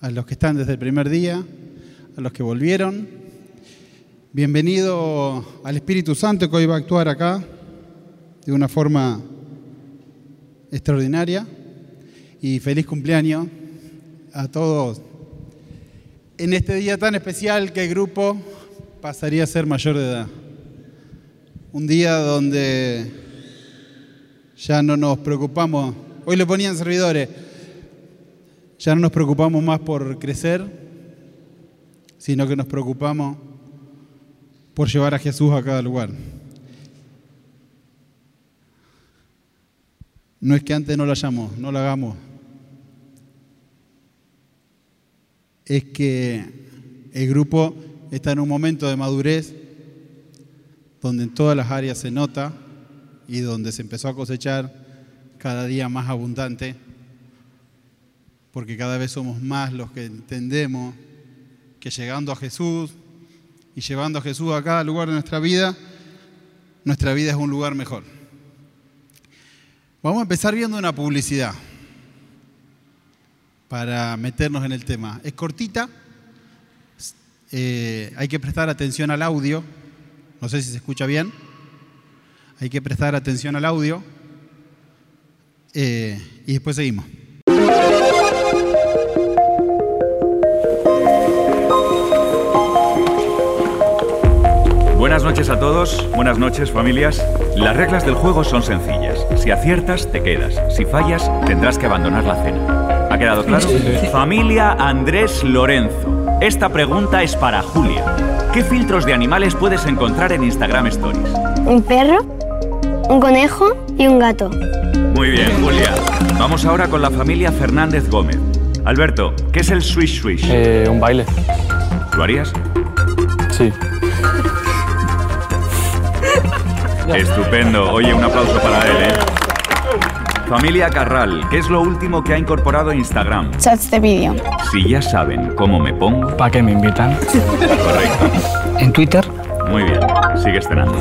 a los que están desde el primer día, a los que volvieron. Bienvenido al Espíritu Santo que hoy va a actuar acá de una forma extraordinaria. Y feliz cumpleaños a todos en este día tan especial que el grupo pasaría a ser mayor de edad. Un día donde ya no nos preocupamos, hoy lo ponían servidores, ya no nos preocupamos más por crecer, sino que nos preocupamos por llevar a Jesús a cada lugar. No es que antes no lo hayamos, no lo hagamos. Es que el grupo está en un momento de madurez donde en todas las áreas se nota y donde se empezó a cosechar cada día más abundante, porque cada vez somos más los que entendemos que llegando a Jesús y llevando a Jesús a cada lugar de nuestra vida, nuestra vida es un lugar mejor. Vamos a empezar viendo una publicidad para meternos en el tema. Es cortita, eh, hay que prestar atención al audio, no sé si se escucha bien, hay que prestar atención al audio eh, y después seguimos. Buenas noches a todos, buenas noches familias. Las reglas del juego son sencillas. Si aciertas, te quedas. Si fallas, tendrás que abandonar la cena. ¿Ha quedado claro? Familia Andrés Lorenzo. Esta pregunta es para Julia. ¿Qué filtros de animales puedes encontrar en Instagram Stories? Un perro, un conejo y un gato. Muy bien, Julia. Vamos ahora con la familia Fernández Gómez. Alberto, ¿qué es el swish swish? Eh, un baile. ¿Lo harías? Sí. Estupendo. Oye, un aplauso para él, ¿eh? Familia Carral, ¿qué es lo último que ha incorporado Instagram? Chats de vídeo. Si ya saben cómo me pongo. ¿Para qué me invitan? Correcto. En Twitter, Muy bien. Sigue cenando.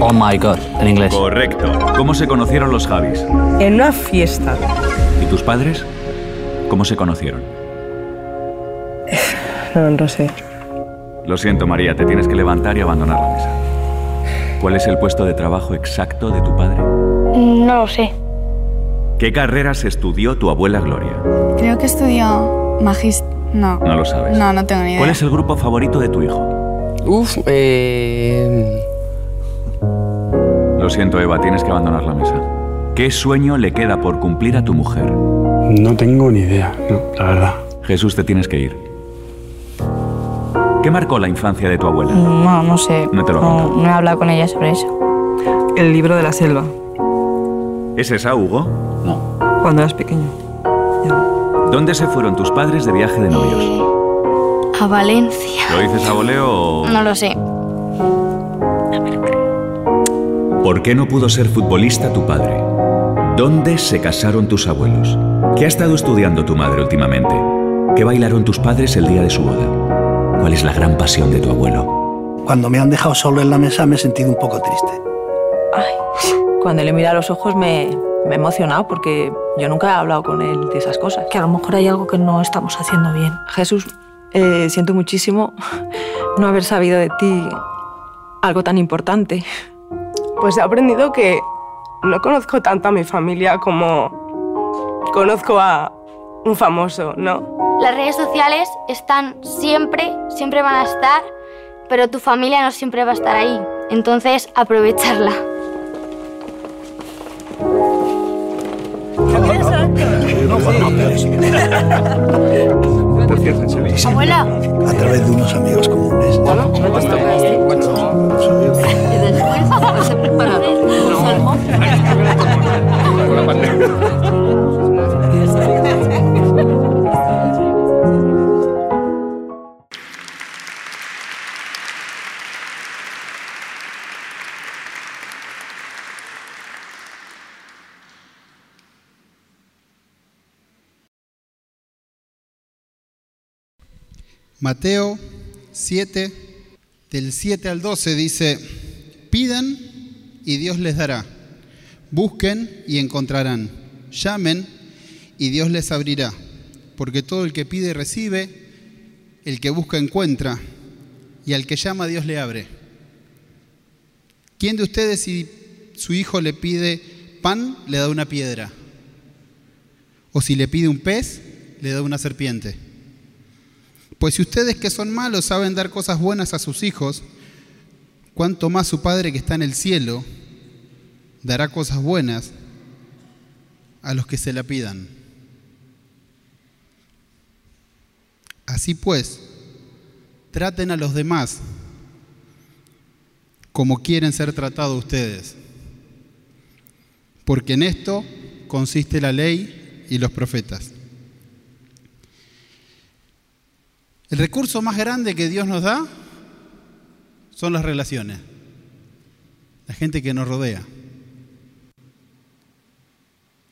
oh my god, en inglés. Correcto. ¿Cómo se conocieron los Javis? En una fiesta. ¿Y tus padres? ¿Cómo se conocieron? No, no sé. Lo siento, María, te tienes que levantar y abandonar la mesa. ¿Cuál es el puesto de trabajo exacto de tu padre? No lo sé. ¿Qué carreras estudió tu abuela Gloria? Creo que estudió magist... No. No lo sabes. No, no tengo ni idea. ¿Cuál es el grupo favorito de tu hijo? Uf, eh... Lo siento, Eva, tienes que abandonar la mesa. ¿Qué sueño le queda por cumplir a tu mujer? No tengo ni idea, no, la verdad. Jesús, te tienes que ir. ¿Qué marcó la infancia de tu abuela? No, no sé. No te lo no, no he hablado con ella sobre eso. El libro de la selva. ¿Es esa, Hugo? Cuando eras pequeño. Ya. ¿Dónde se fueron tus padres de viaje de novios? Eh, a Valencia. ¿Lo dices a voleo o...? No lo sé. ¿Por qué no pudo ser futbolista tu padre? ¿Dónde se casaron tus abuelos? ¿Qué ha estado estudiando tu madre últimamente? ¿Qué bailaron tus padres el día de su boda? ¿Cuál es la gran pasión de tu abuelo? Cuando me han dejado solo en la mesa me he sentido un poco triste. Ay, cuando le mira a los ojos me, me he emocionado porque yo nunca he hablado con él de esas cosas. que a lo mejor hay algo que no estamos haciendo bien. Jesús, eh, siento muchísimo no haber sabido de ti algo tan importante. Pues he aprendido que no conozco tanto a mi familia como conozco a un famoso, ¿no? Las redes sociales están siempre, siempre van a estar, pero tu familia no siempre va a estar ahí. Entonces, aprovecharla. Abuela. A través de unos amigos comunes. Mateo 7, del 7 al 12 dice, pidan y Dios les dará, busquen y encontrarán, llamen y Dios les abrirá. porque todo el que pide recibe, el que busca encuentra, y al que llama Dios le abre. ¿Quién de ustedes si su hijo le pide pan, le da una piedra? ¿O si le pide un pez, le da una serpiente? Pues si ustedes que son malos saben dar cosas buenas a sus hijos, cuánto más su Padre que está en el cielo dará cosas buenas a los que se la pidan. Así pues, traten a los demás como quieren ser tratados ustedes, porque en esto consiste la ley y los profetas. El recurso más grande que Dios nos da son las relaciones, la gente que nos rodea.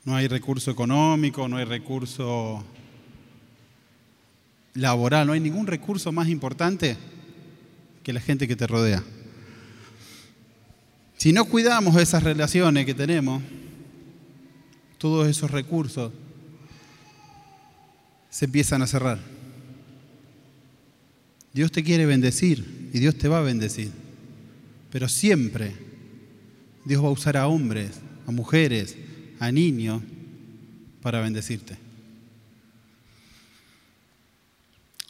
No hay recurso económico, no hay recurso laboral, no hay ningún recurso más importante que la gente que te rodea. Si no cuidamos esas relaciones que tenemos, todos esos recursos se empiezan a cerrar. Dios te quiere bendecir y Dios te va a bendecir, pero siempre Dios va a usar a hombres, a mujeres, a niños para bendecirte.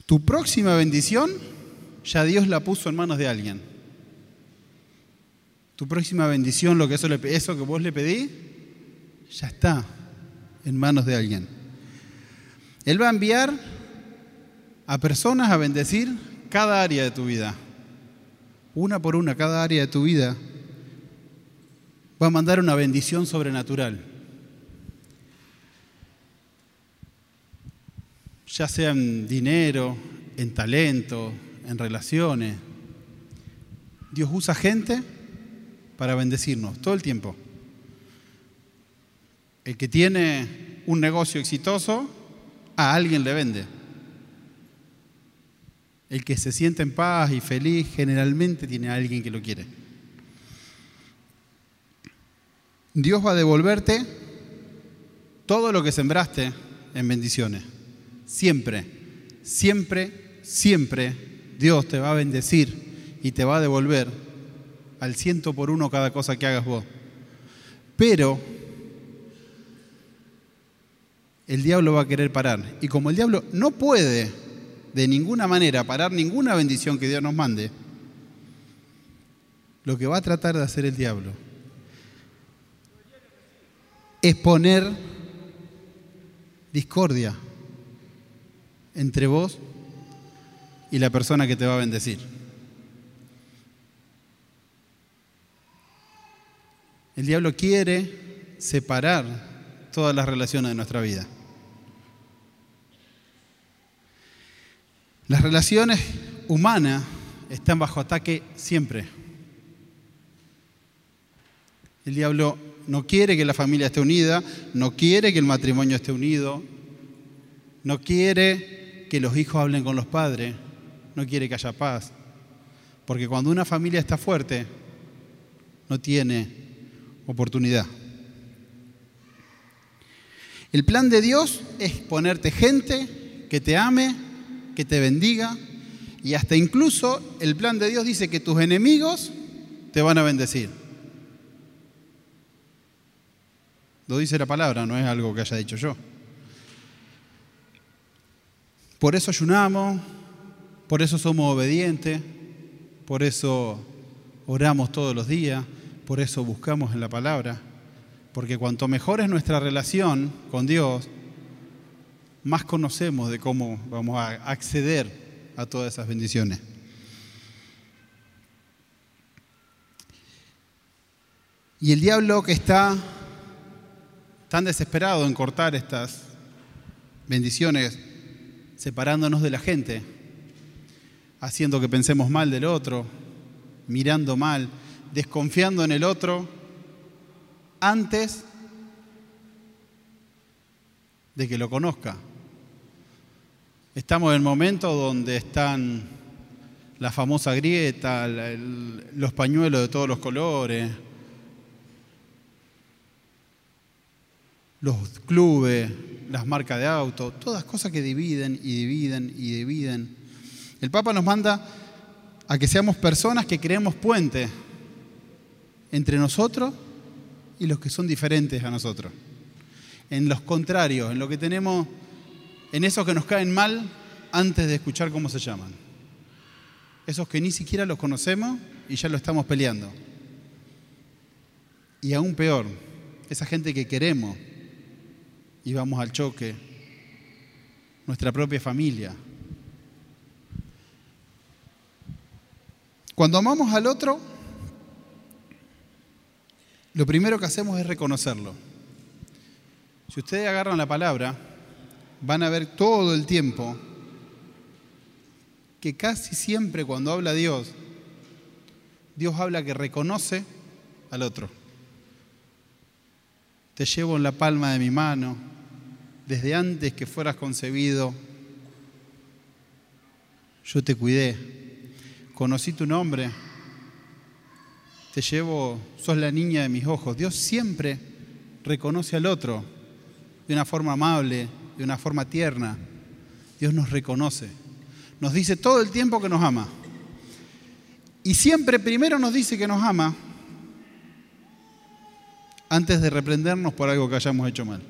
Tu próxima bendición ya Dios la puso en manos de alguien. Tu próxima bendición, lo que eso, que vos le pedí, ya está en manos de alguien. Él va a enviar a personas a bendecir cada área de tu vida. Una por una, cada área de tu vida va a mandar una bendición sobrenatural. Ya sea en dinero, en talento, en relaciones. Dios usa gente para bendecirnos todo el tiempo. El que tiene un negocio exitoso, a alguien le vende. El que se siente en paz y feliz generalmente tiene a alguien que lo quiere. Dios va a devolverte todo lo que sembraste en bendiciones. Siempre, siempre, siempre Dios te va a bendecir y te va a devolver al ciento por uno cada cosa que hagas vos. Pero el diablo va a querer parar. Y como el diablo no puede de ninguna manera parar ninguna bendición que Dios nos mande, lo que va a tratar de hacer el diablo es poner discordia entre vos y la persona que te va a bendecir. El diablo quiere separar todas las relaciones de nuestra vida. Las relaciones humanas están bajo ataque siempre. El diablo no quiere que la familia esté unida, no quiere que el matrimonio esté unido, no quiere que los hijos hablen con los padres, no quiere que haya paz. Porque cuando una familia está fuerte, no tiene oportunidad. El plan de Dios es ponerte gente que te ame, que te bendiga, y hasta incluso el plan de Dios dice que tus enemigos te van a bendecir. Lo dice la palabra, no es algo que haya dicho yo. Por eso ayunamos, por eso somos obedientes, por eso oramos todos los días, por eso buscamos en la palabra, porque cuanto mejor es nuestra relación con Dios, más conocemos de cómo vamos a acceder a todas esas bendiciones. Y el diablo que está tan desesperado en cortar estas bendiciones, separándonos de la gente, haciendo que pensemos mal del otro, mirando mal, desconfiando en el otro, antes de que lo conozca. Estamos en el momento donde están la famosa grieta, los pañuelos de todos los colores, los clubes, las marcas de auto, todas cosas que dividen y dividen y dividen. El Papa nos manda a que seamos personas que creemos puente entre nosotros y los que son diferentes a nosotros. En los contrarios, en lo que tenemos, en esos que nos caen mal antes de escuchar cómo se llaman. Esos que ni siquiera los conocemos y ya lo estamos peleando. Y aún peor, esa gente que queremos y vamos al choque, nuestra propia familia. Cuando amamos al otro, lo primero que hacemos es reconocerlo. Si ustedes agarran la palabra, van a ver todo el tiempo que casi siempre cuando habla Dios, Dios habla que reconoce al otro. Te llevo en la palma de mi mano, desde antes que fueras concebido, yo te cuidé, conocí tu nombre, te llevo, sos la niña de mis ojos. Dios siempre reconoce al otro de una forma amable, de una forma tierna. Dios nos reconoce. Nos dice todo el tiempo que nos ama. Y siempre primero nos dice que nos ama antes de reprendernos por algo que hayamos hecho mal.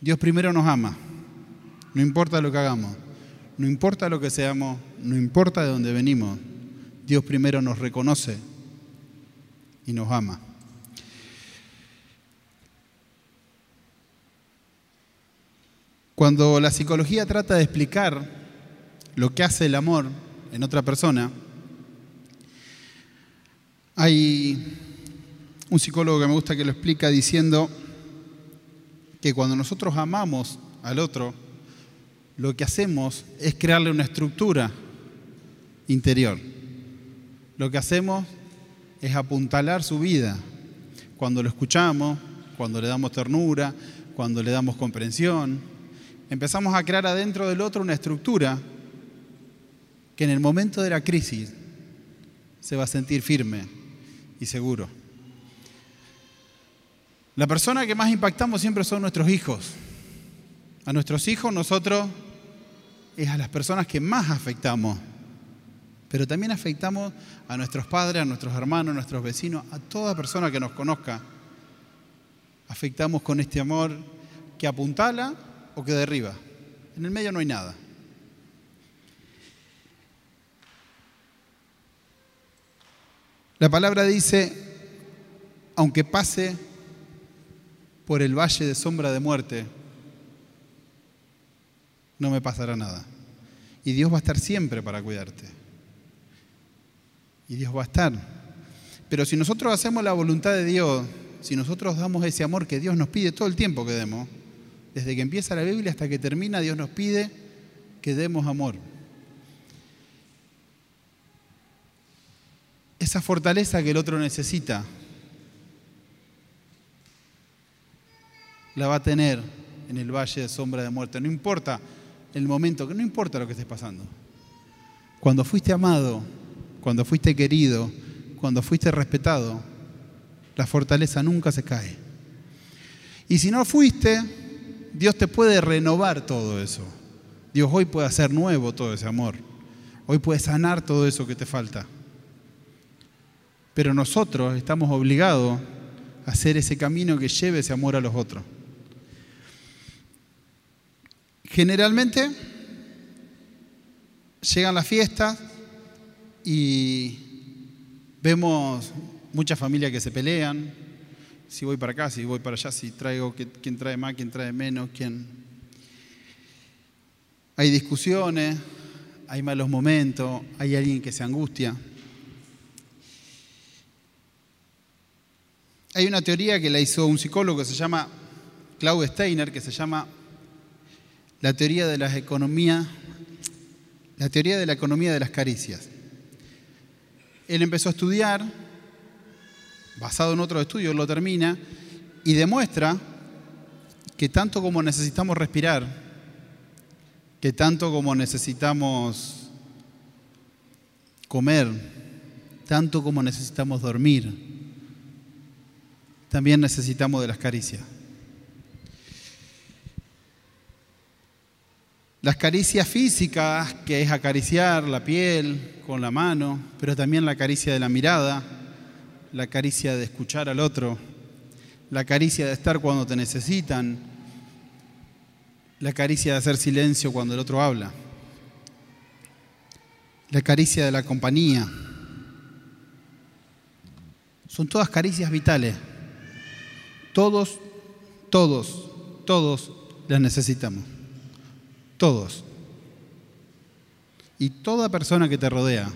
Dios primero nos ama, no importa lo que hagamos, no importa lo que seamos, no importa de dónde venimos, Dios primero nos reconoce y nos ama. Cuando la psicología trata de explicar lo que hace el amor en otra persona, hay un psicólogo que me gusta que lo explica diciendo que cuando nosotros amamos al otro, lo que hacemos es crearle una estructura interior. Lo que hacemos es apuntalar su vida. Cuando lo escuchamos, cuando le damos ternura, cuando le damos comprensión, empezamos a crear adentro del otro una estructura que en el momento de la crisis se va a sentir firme y seguro. La persona que más impactamos siempre son nuestros hijos. A nuestros hijos nosotros es a las personas que más afectamos, pero también afectamos a nuestros padres, a nuestros hermanos, a nuestros vecinos, a toda persona que nos conozca. Afectamos con este amor que apuntala o que derriba. En el medio no hay nada. La palabra dice, aunque pase por el valle de sombra de muerte, no me pasará nada. Y Dios va a estar siempre para cuidarte. Y Dios va a estar. Pero si nosotros hacemos la voluntad de Dios, si nosotros damos ese amor que Dios nos pide todo el tiempo que demos, desde que empieza la Biblia hasta que termina, Dios nos pide que demos amor. Esa fortaleza que el otro necesita, la va a tener en el valle de sombra de muerte. No importa el momento, no importa lo que estés pasando. Cuando fuiste amado, cuando fuiste querido, cuando fuiste respetado, la fortaleza nunca se cae. Y si no fuiste, Dios te puede renovar todo eso. Dios hoy puede hacer nuevo todo ese amor. Hoy puede sanar todo eso que te falta. Pero nosotros estamos obligados a hacer ese camino que lleve ese amor a los otros. Generalmente llegan las fiestas y vemos muchas familias que se pelean, si voy para acá, si voy para allá, si traigo, quién trae más, quién trae menos, quién... Hay discusiones, hay malos momentos, hay alguien que se angustia. Hay una teoría que la hizo un psicólogo que se llama Claude Steiner, que se llama la teoría de la economía, la teoría de la economía de las caricias. Él empezó a estudiar, basado en otro estudio, lo termina y demuestra que tanto como necesitamos respirar, que tanto como necesitamos comer, tanto como necesitamos dormir, también necesitamos de las caricias. Las caricias físicas, que es acariciar la piel con la mano, pero también la caricia de la mirada, la caricia de escuchar al otro, la caricia de estar cuando te necesitan, la caricia de hacer silencio cuando el otro habla, la caricia de la compañía. Son todas caricias vitales. Todos, todos, todos las necesitamos. Todos. Y toda persona que te rodea,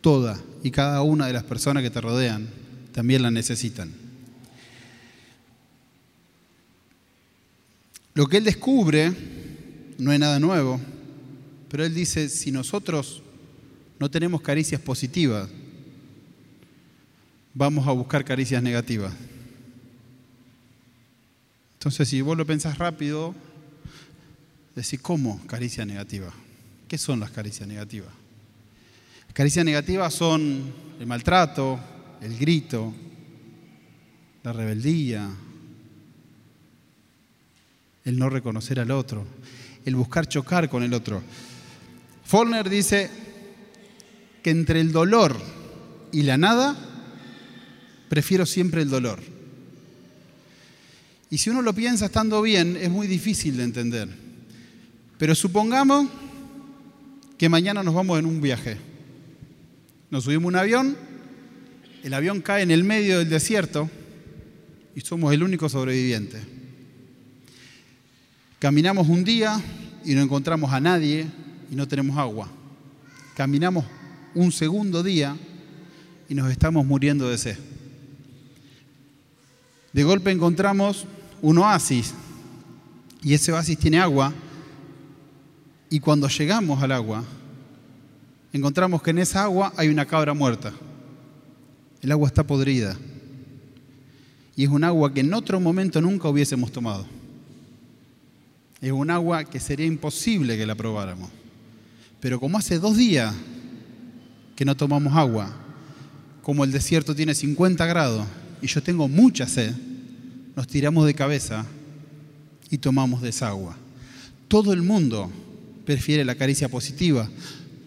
toda y cada una de las personas que te rodean, también la necesitan. Lo que él descubre no es nada nuevo, pero él dice, si nosotros no tenemos caricias positivas, vamos a buscar caricias negativas. Entonces, si vos lo pensás rápido, decís, ¿cómo caricia negativa? ¿Qué son las caricias negativas? Caricias negativas son el maltrato, el grito, la rebeldía, el no reconocer al otro, el buscar chocar con el otro. Follner dice que entre el dolor y la nada, prefiero siempre el dolor. Y si uno lo piensa estando bien, es muy difícil de entender. Pero supongamos que mañana nos vamos en un viaje. Nos subimos un avión, el avión cae en el medio del desierto y somos el único sobreviviente. Caminamos un día y no encontramos a nadie y no tenemos agua. Caminamos un segundo día y nos estamos muriendo de sed. De golpe encontramos un oasis y ese oasis tiene agua y cuando llegamos al agua encontramos que en esa agua hay una cabra muerta. El agua está podrida y es un agua que en otro momento nunca hubiésemos tomado. Es un agua que sería imposible que la probáramos. Pero como hace dos días que no tomamos agua, como el desierto tiene 50 grados y yo tengo mucha sed, nos tiramos de cabeza y tomamos de esa agua. Todo el mundo prefiere la caricia positiva.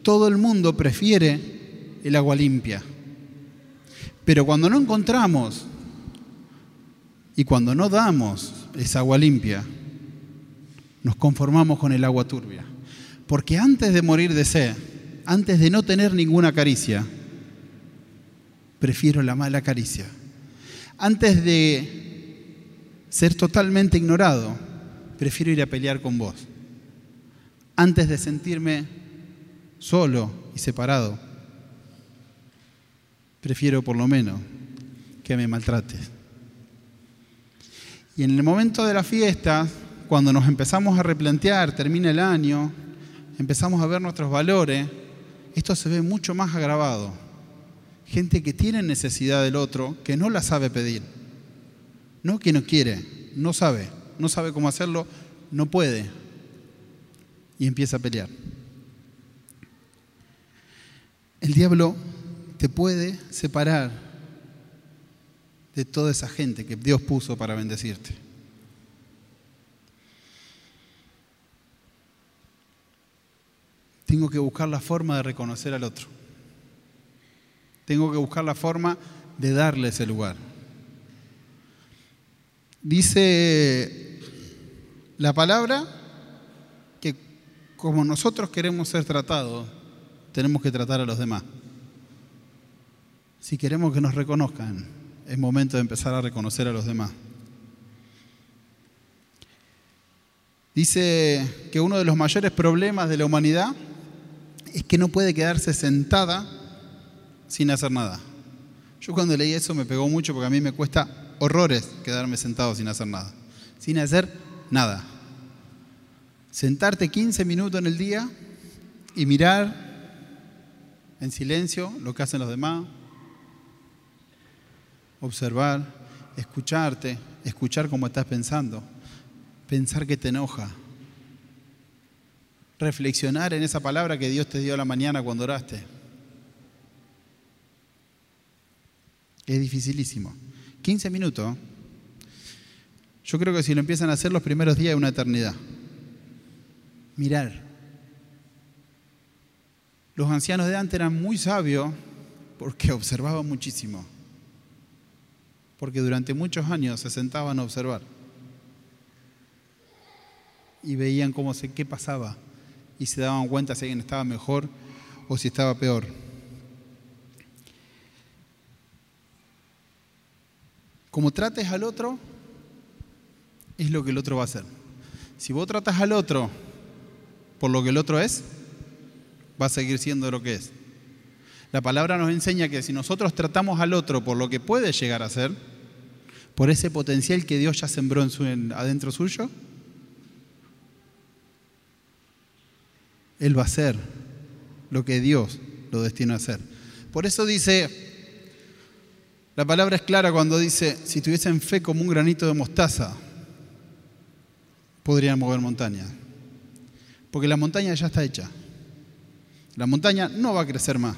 Todo el mundo prefiere el agua limpia. Pero cuando no encontramos y cuando no damos esa agua limpia, nos conformamos con el agua turbia. Porque antes de morir de sed, antes de no tener ninguna caricia, prefiero la mala caricia. Antes de ser totalmente ignorado, prefiero ir a pelear con vos. Antes de sentirme solo y separado, prefiero por lo menos que me maltrates. Y en el momento de la fiesta, cuando nos empezamos a replantear, termina el año, empezamos a ver nuestros valores, esto se ve mucho más agravado. Gente que tiene necesidad del otro, que no la sabe pedir. No que no quiere, no sabe, no sabe cómo hacerlo, no puede. Y empieza a pelear. El diablo te puede separar de toda esa gente que Dios puso para bendecirte. Tengo que buscar la forma de reconocer al otro. Tengo que buscar la forma de darle ese lugar. Dice la palabra que como nosotros queremos ser tratados, tenemos que tratar a los demás. Si queremos que nos reconozcan, es momento de empezar a reconocer a los demás. Dice que uno de los mayores problemas de la humanidad es que no puede quedarse sentada sin hacer nada. Yo cuando leí eso me pegó mucho porque a mí me cuesta horrores quedarme sentado sin hacer nada. Sin hacer nada. Sentarte 15 minutos en el día y mirar en silencio lo que hacen los demás. Observar, escucharte, escuchar cómo estás pensando, pensar que te enoja, reflexionar en esa palabra que Dios te dio a la mañana cuando oraste. Es dificilísimo. 15 minutos. Yo creo que si lo empiezan a hacer los primeros días es una eternidad. mirar. Los ancianos de antes eran muy sabios porque observaban muchísimo, porque durante muchos años se sentaban a observar y veían cómo se, qué pasaba y se daban cuenta si alguien estaba mejor o si estaba peor. Como trates al otro, es lo que el otro va a hacer. Si vos tratas al otro por lo que el otro es, va a seguir siendo lo que es. La palabra nos enseña que si nosotros tratamos al otro por lo que puede llegar a ser, por ese potencial que Dios ya sembró en su, en- adentro suyo, Él va a hacer lo que Dios lo destinó a hacer. Por eso dice, la palabra es clara cuando dice, si tuviesen fe como un granito de mostaza, podrían mover montañas. Porque la montaña ya está hecha. La montaña no va a crecer más.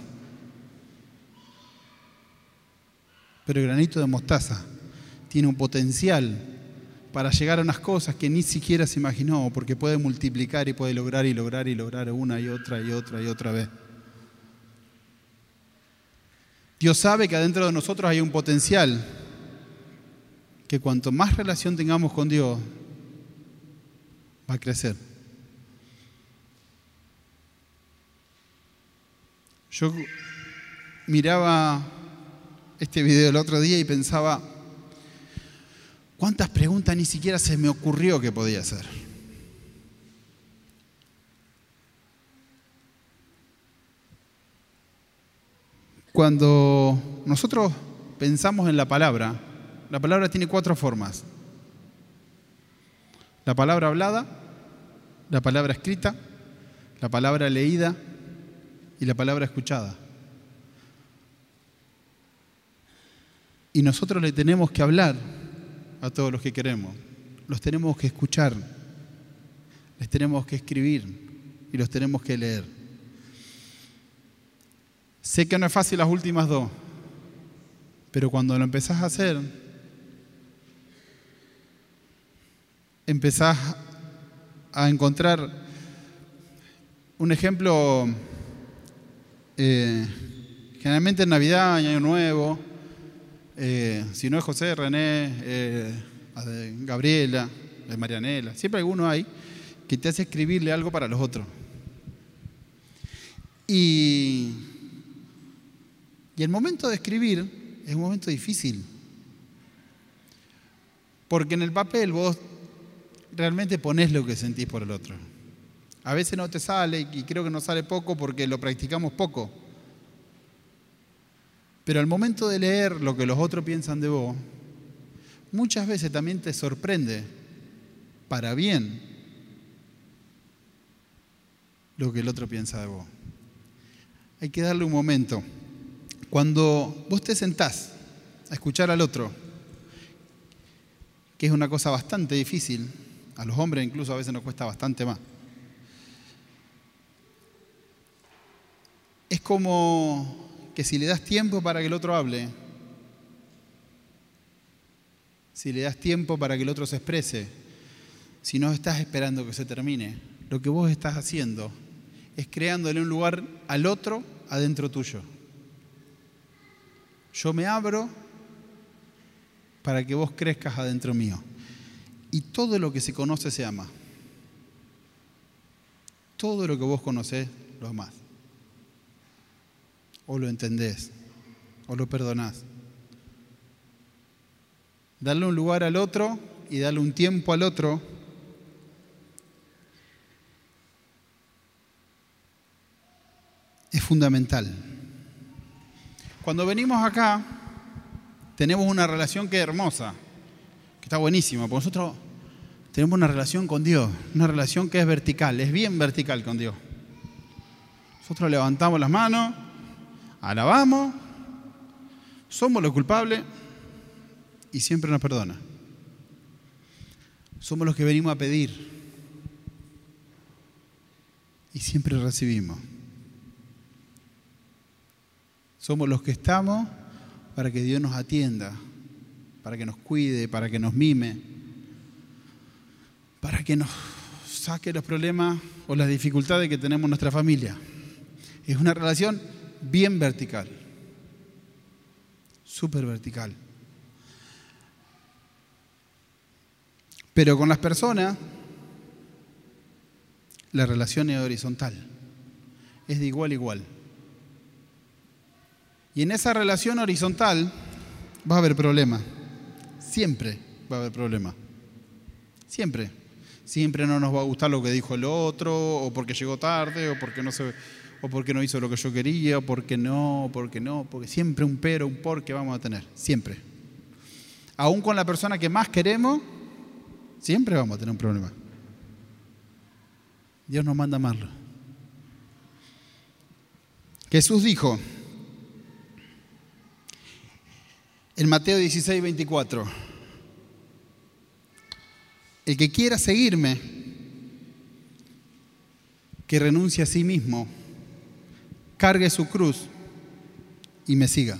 Pero el granito de mostaza tiene un potencial para llegar a unas cosas que ni siquiera se imaginó, porque puede multiplicar y puede lograr y lograr y lograr una y otra y otra y otra vez. Dios sabe que adentro de nosotros hay un potencial que cuanto más relación tengamos con Dios, va a crecer. Yo miraba este video el otro día y pensaba, ¿cuántas preguntas ni siquiera se me ocurrió que podía hacer? Cuando nosotros pensamos en la palabra, la palabra tiene cuatro formas. La palabra hablada, la palabra escrita, la palabra leída y la palabra escuchada. Y nosotros le tenemos que hablar a todos los que queremos. Los tenemos que escuchar, les tenemos que escribir y los tenemos que leer. Sé que no es fácil las últimas dos, pero cuando lo empezás a hacer, empezás a encontrar un ejemplo, eh, generalmente en Navidad, Año Nuevo, eh, si no es José, René, eh, Gabriela, Marianela, siempre alguno hay que te hace escribirle algo para los otros. Y, y el momento de escribir es un momento difícil, porque en el papel vos realmente pones lo que sentís por el otro. A veces no te sale y creo que no sale poco porque lo practicamos poco. Pero al momento de leer lo que los otros piensan de vos, muchas veces también te sorprende, para bien, lo que el otro piensa de vos. Hay que darle un momento. Cuando vos te sentás a escuchar al otro, que es una cosa bastante difícil, a los hombres incluso a veces nos cuesta bastante más. Es como que si le das tiempo para que el otro hable, si le das tiempo para que el otro se exprese, si no estás esperando que se termine, lo que vos estás haciendo es creándole un lugar al otro adentro tuyo. Yo me abro para que vos crezcas adentro mío. Y todo lo que se conoce se ama. Todo lo que vos conocés lo amás. O lo entendés, o lo perdonás. Darle un lugar al otro y darle un tiempo al otro es fundamental. Cuando venimos acá, tenemos una relación que es hermosa, que está buenísima, porque nosotros tenemos una relación con Dios, una relación que es vertical, es bien vertical con Dios. Nosotros levantamos las manos, alabamos, somos los culpables y siempre nos perdona. Somos los que venimos a pedir y siempre recibimos. Somos los que estamos para que Dios nos atienda, para que nos cuide, para que nos mime, para que nos saque los problemas o las dificultades que tenemos en nuestra familia. Es una relación bien vertical, súper vertical. Pero con las personas, la relación es horizontal, es de igual a igual. Y en esa relación horizontal va a haber problemas, siempre va a haber problemas, siempre. Siempre no nos va a gustar lo que dijo el otro, o porque llegó tarde, o porque no se, o porque no hizo lo que yo quería, o porque no, o porque no, porque siempre un pero, un por que vamos a tener, siempre. Aún con la persona que más queremos, siempre vamos a tener un problema. Dios nos manda amarlo. Jesús dijo en Mateo 16, 24, el que quiera seguirme, que renuncie a sí mismo, cargue su cruz y me siga.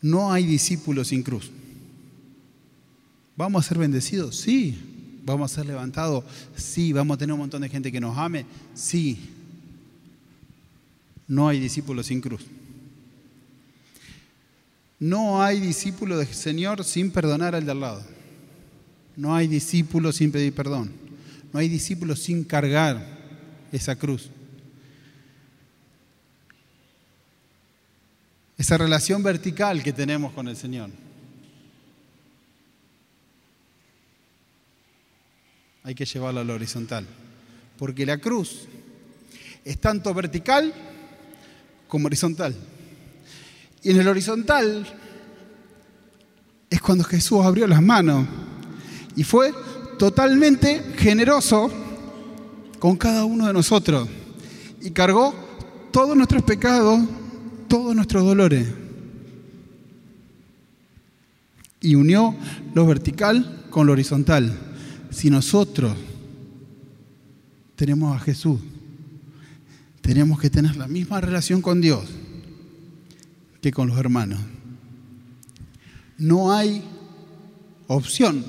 No hay discípulos sin cruz. ¿Vamos a ser bendecidos? Sí. ¿Vamos a ser levantados? Sí. ¿Vamos a tener un montón de gente que nos ame? Sí. No hay discípulos sin cruz. No hay discípulo del Señor sin perdonar al de al lado. No hay discípulo sin pedir perdón. No hay discípulo sin cargar esa cruz. Esa relación vertical que tenemos con el Señor. Hay que llevarla a la horizontal. Porque la cruz es tanto vertical como horizontal. Y en el horizontal es cuando Jesús abrió las manos y fue totalmente generoso con cada uno de nosotros y cargó todos nuestros pecados, todos nuestros dolores y unió lo vertical con lo horizontal. Si nosotros tenemos a Jesús, tenemos que tener la misma relación con Dios que con los hermanos. No hay opción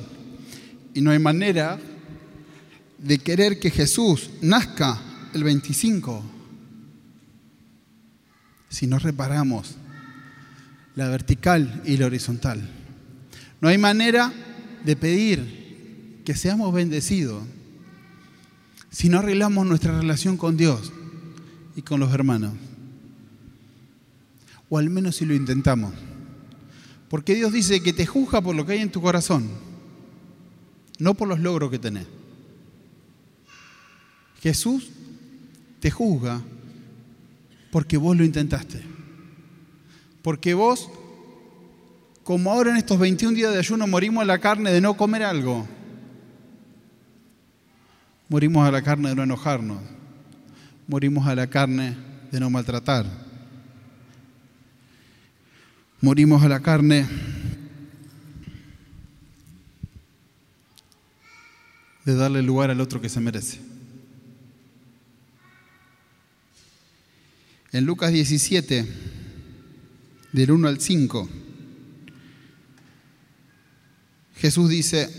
y no hay manera de querer que Jesús nazca el 25 si no reparamos la vertical y la horizontal. No hay manera de pedir que seamos bendecidos si no arreglamos nuestra relación con Dios y con los hermanos. O al menos si lo intentamos. Porque Dios dice que te juzga por lo que hay en tu corazón, no por los logros que tenés. Jesús te juzga porque vos lo intentaste. Porque vos, como ahora en estos 21 días de ayuno, morimos a la carne de no comer algo. Morimos a la carne de no enojarnos. Morimos a la carne de no maltratar. Morimos a la carne de darle lugar al otro que se merece. En Lucas 17, del 1 al 5, Jesús dice,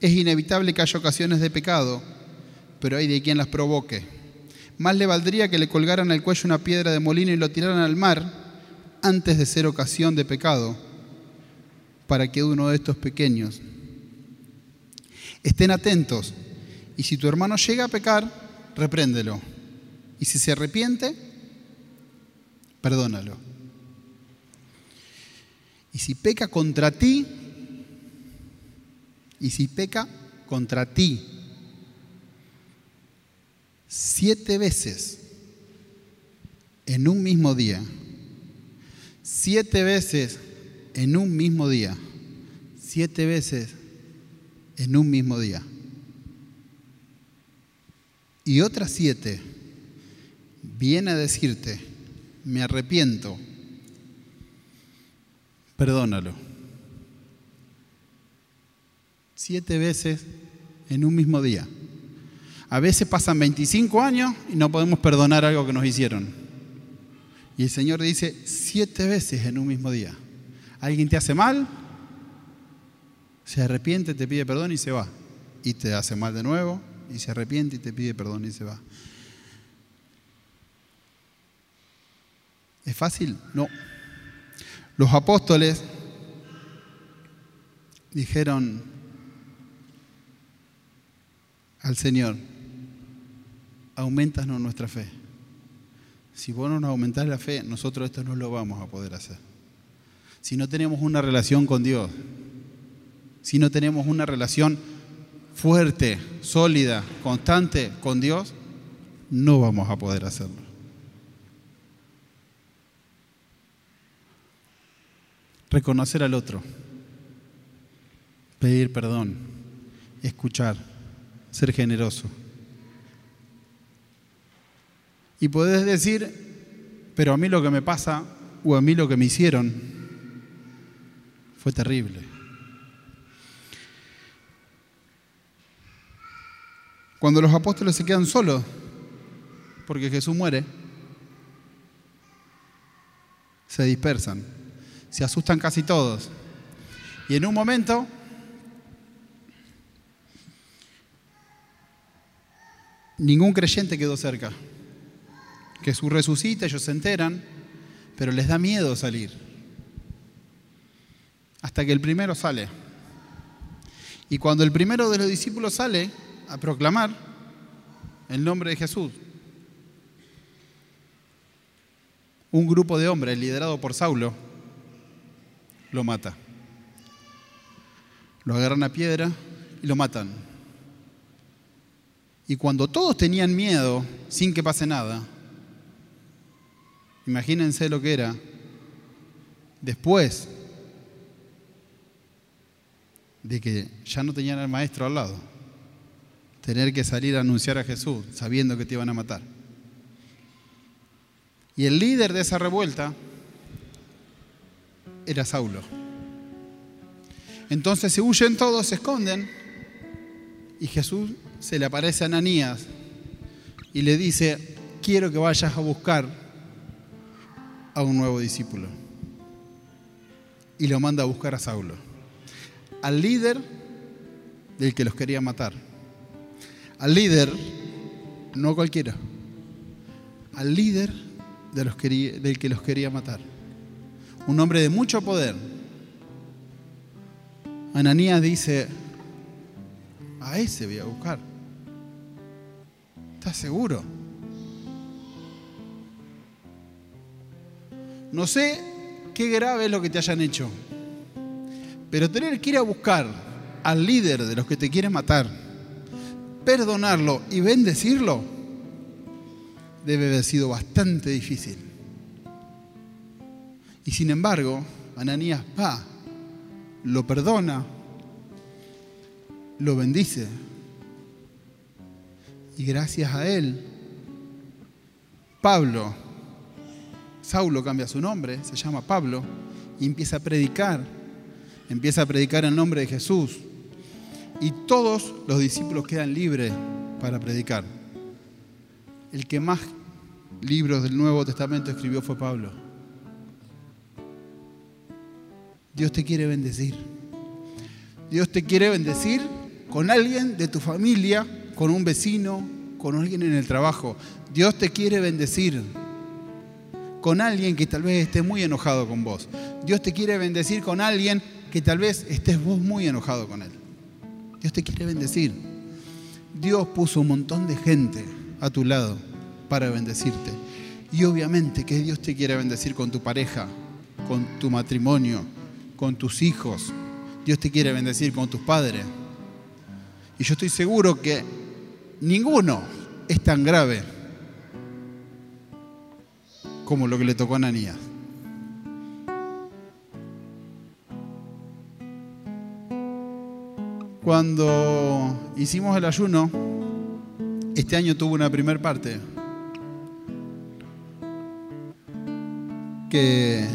es inevitable que haya ocasiones de pecado, pero hay de quien las provoque. Más le valdría que le colgaran al cuello una piedra de molino y lo tiraran al mar antes de ser ocasión de pecado, para que uno de estos pequeños estén atentos. Y si tu hermano llega a pecar, repréndelo. Y si se arrepiente, perdónalo. Y si peca contra ti, y si peca contra ti siete veces en un mismo día, siete veces en un mismo día, siete veces en un mismo día, y otras siete, viene a decirte, me arrepiento, perdónalo. Siete veces en un mismo día. A veces pasan 25 años y no podemos perdonar algo que nos hicieron. Y el Señor dice siete veces en un mismo día. ¿Alguien te hace mal? Se arrepiente, te pide perdón y se va. Y te hace mal de nuevo y se arrepiente y te pide perdón y se va. ¿Es fácil? No. Los apóstoles dijeron al Señor, aumentanos nuestra fe. Si vos no nos aumentás la fe, nosotros esto no lo vamos a poder hacer. Si no tenemos una relación con Dios, si no tenemos una relación fuerte, sólida, constante con Dios, no vamos a poder hacerlo. Reconocer al otro, pedir perdón, escuchar, ser generoso. Y podés decir, pero a mí lo que me pasa o a mí lo que me hicieron fue terrible. Cuando los apóstoles se quedan solos, porque Jesús muere, se dispersan, se asustan casi todos. Y en un momento ningún creyente quedó cerca. Jesús resucita, ellos se enteran, pero les da miedo salir. Hasta que el primero sale. Y cuando el primero de los discípulos sale a proclamar el nombre de Jesús, un grupo de hombres liderado por Saulo lo mata. Lo agarran a piedra y lo matan. Y cuando todos tenían miedo, sin que pase nada, imagínense lo que era después de que ya no tenían al maestro al lado, tener que salir a anunciar a Jesús sabiendo que te iban a matar. Y el líder de esa revuelta era Saulo. Entonces se huyen todos, se esconden, y Jesús se le aparece a Ananías y le dice, quiero que vayas a buscar a un nuevo discípulo. Y lo manda a buscar a Saulo, al líder del que los quería matar. Al líder, no cualquiera, al líder de los del que los quería matar. Un hombre de mucho poder. Ananías dice, a ese voy a buscar. ¿Estás seguro? No sé qué grave es lo que te hayan hecho, pero tener que ir a buscar al líder de los que te quieren matar, perdonarlo y bendecirlo, debe haber sido bastante difícil. Y sin embargo, Ananías va, lo perdona, lo bendice. Y gracias a él, Pablo, Saulo cambia su nombre, se llama Pablo, y empieza a predicar, empieza a predicar el nombre de Jesús. Y todos los discípulos quedan libres para predicar. El que más libros del Nuevo Testamento escribió fue Pablo. Dios te quiere bendecir. Dios te quiere bendecir con alguien de tu familia, con un vecino, con alguien en el trabajo. Dios te quiere bendecir con alguien que tal vez esté muy enojado con vos. Dios te quiere bendecir con alguien que tal vez estés vos muy enojado con él. Dios te quiere bendecir. Dios puso un montón de gente a tu lado para bendecirte. Y obviamente que Dios te quiere bendecir con tu pareja, con tu matrimonio, con tus hijos. Dios te quiere bendecir con tus padres. Y yo estoy seguro que ninguno es tan grave como lo que le tocó a Ananías. Cuando hicimos el ayuno, este año tuvo una primer parte que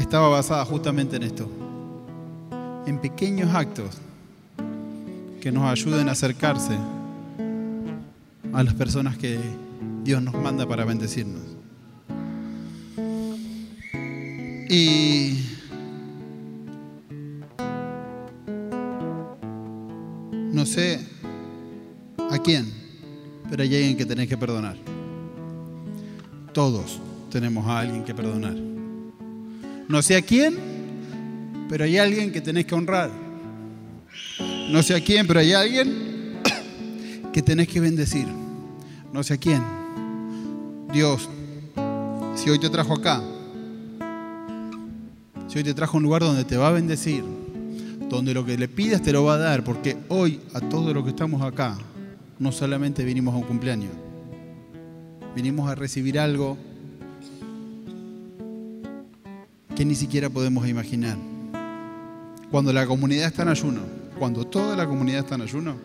estaba basada justamente en esto, en pequeños actos que nos ayuden a acercarse a las personas que Dios nos manda para bendecirnos. Y No sé a quién, pero hay alguien que tenés que perdonar. Todos tenemos a alguien que perdonar. No sé a quién, pero hay alguien que tenés que honrar. No sé a quién, pero hay alguien que tenés que bendecir. No sé a quién. Dios, si hoy te trajo acá, si hoy te trajo a un lugar donde te va a bendecir, donde lo que le pidas te lo va a dar, porque hoy a todos los que estamos acá, no solamente vinimos a un cumpleaños, vinimos a recibir algo que ni siquiera podemos imaginar. Cuando la comunidad está en ayuno, cuando toda la comunidad está en ayuno,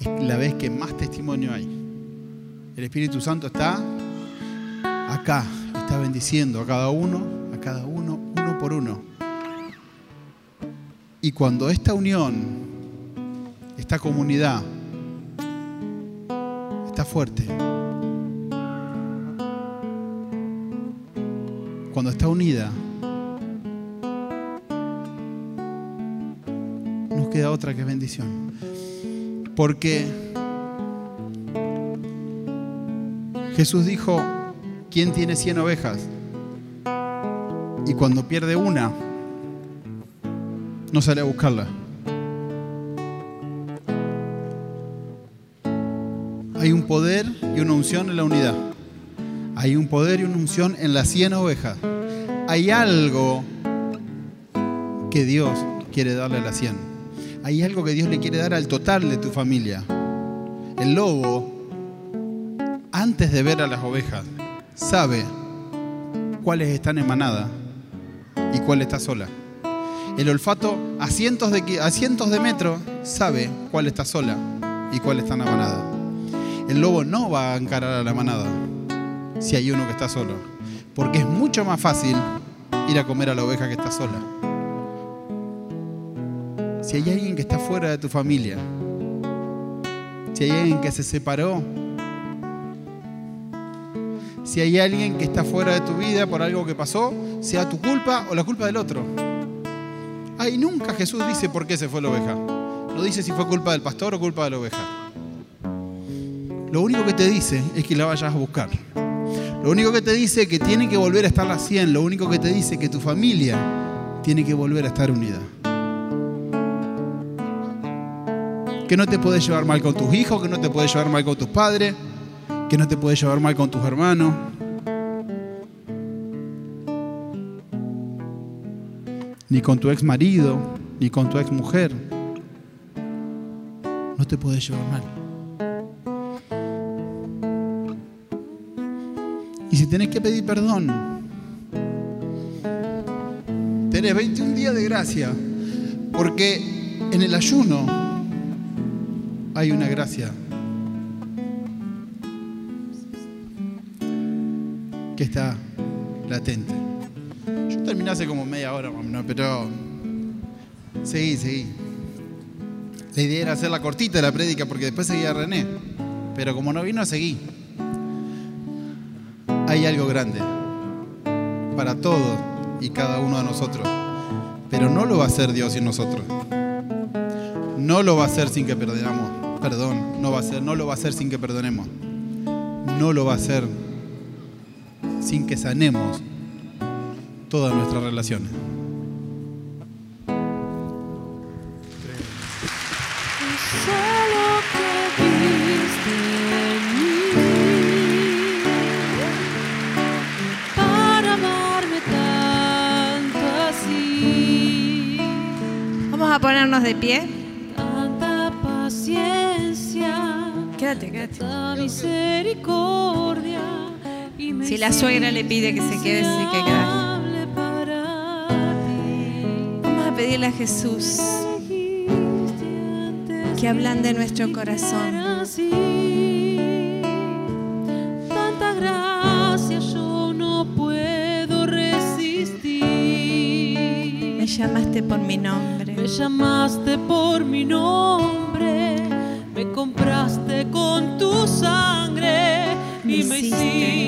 es la vez que más testimonio hay. El Espíritu Santo está acá, está bendiciendo a cada uno, a cada uno, uno por uno. Y cuando esta unión, esta comunidad, está fuerte, cuando está unida, nos queda otra que bendición. Porque Jesús dijo, ¿quién tiene 100 ovejas? Y cuando pierde una, no sale a buscarla. Hay un poder y una unción en la unidad. Hay un poder y una unción en las 100 ovejas. Hay algo que Dios quiere darle a las 100. Hay algo que Dios le quiere dar al total de tu familia. El lobo, antes de ver a las ovejas, sabe cuáles están en manada y cuál está sola. El olfato a cientos de, a cientos de metros sabe cuál está sola y cuál está en la manada. El lobo no va a encarar a la manada si hay uno que está solo, porque es mucho más fácil ir a comer a la oveja que está sola. Si hay alguien que está fuera de tu familia, si hay alguien que se separó, si hay alguien que está fuera de tu vida por algo que pasó, sea tu culpa o la culpa del otro. Ahí nunca Jesús dice por qué se fue la oveja. No dice si fue culpa del pastor o culpa de la oveja. Lo único que te dice es que la vayas a buscar. Lo único que te dice es que tiene que volver a estar la 100. Lo único que te dice es que tu familia tiene que volver a estar unida. Que no te puedes llevar mal con tus hijos, que no te puedes llevar mal con tus padres, que no te puedes llevar mal con tus hermanos. Con tu ex marido, ni con tu ex mujer. No te puedes llevar mal. Y si tenés que pedir perdón, tenés 21 días de gracia, porque en el ayuno hay una gracia que está latente. Hace como media hora, pero seguí, seguí. La idea era hacer la cortita la prédica porque después seguía René, pero como no vino, seguí hay algo grande para todos y cada uno de nosotros. Pero no lo va a hacer Dios sin nosotros. No lo va a hacer sin que perdonamos. Perdón, no va a ser, no lo va a hacer sin que perdonemos. No lo va a hacer sin que sanemos todas nuestras relaciones. a ponernos de pie. Tanta paciencia. Quédate, quédate. Misericordia. Si la suegra le pide que se quede, se que quedar. Pedirle a Jesús que ablande nuestro corazón. Tanta gracia yo no puedo resistir. Me llamaste por mi nombre. Me llamaste por mi nombre, me compraste con tu sangre y me hiciste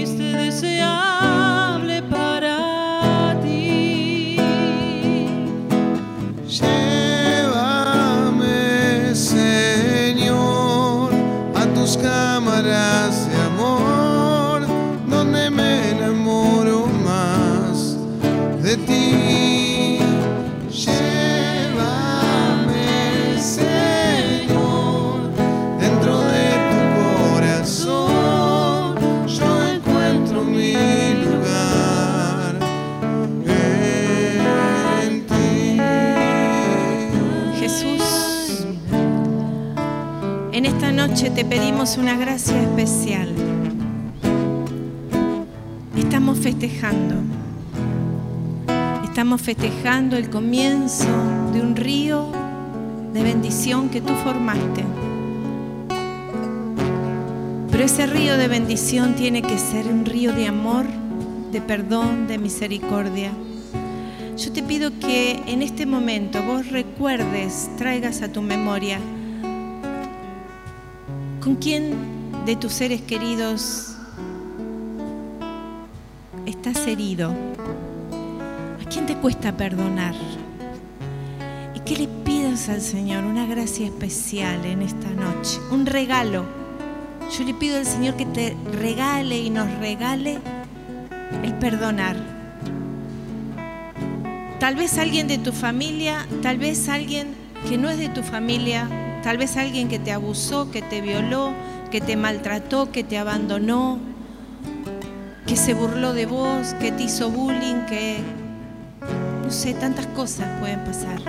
noche te pedimos una gracia especial. Estamos festejando. Estamos festejando el comienzo de un río de bendición que tú formaste. Pero ese río de bendición tiene que ser un río de amor, de perdón, de misericordia. Yo te pido que en este momento vos recuerdes, traigas a tu memoria con quién de tus seres queridos estás herido. ¿A quién te cuesta perdonar? Y que le pidas al Señor una gracia especial en esta noche, un regalo yo le pido al Señor que te regale y nos regale el perdonar. Tal vez alguien de tu familia, tal vez alguien que no es de tu familia, tal vez alguien que te abusó, que te violó, que te maltrató, que te abandonó, que se burló de vos, que te hizo bullying, que no sé, tantas cosas pueden pasar.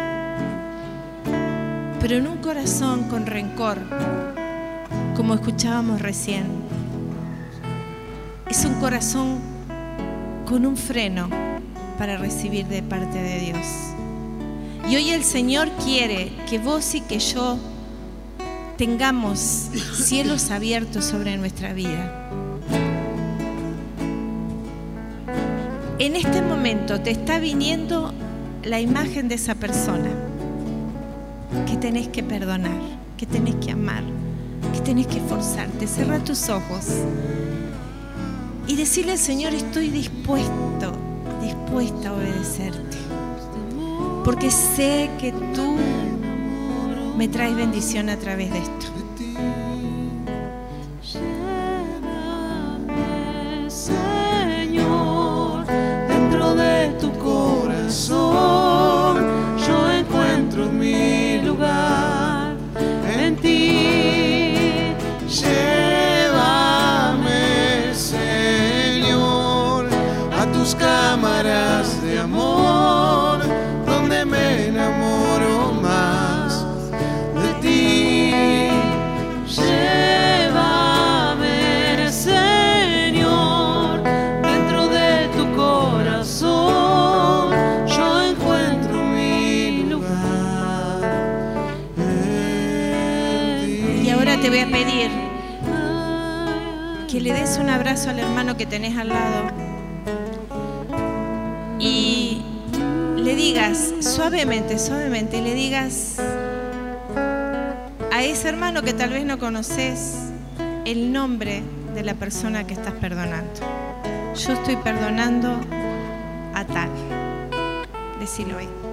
Pero en un corazón con rencor, como escuchábamos recién. Es un corazón con un freno para recibir de parte de Dios. Y hoy el Señor quiere que vos y que yo tengamos cielos abiertos sobre nuestra vida. En este momento te está viniendo la imagen de esa persona que tenés que perdonar, que tenés que amar que tenés que esforzarte. Cerra tus ojos y decirle al Señor, estoy dispuesto, dispuesta a obedecerte. Porque sé que tú me traes bendición a través de esto. Abrazo al hermano que tenés al lado y le digas suavemente, suavemente, le digas a ese hermano que tal vez no conoces el nombre de la persona que estás perdonando. Yo estoy perdonando a tal. Decilo ahí.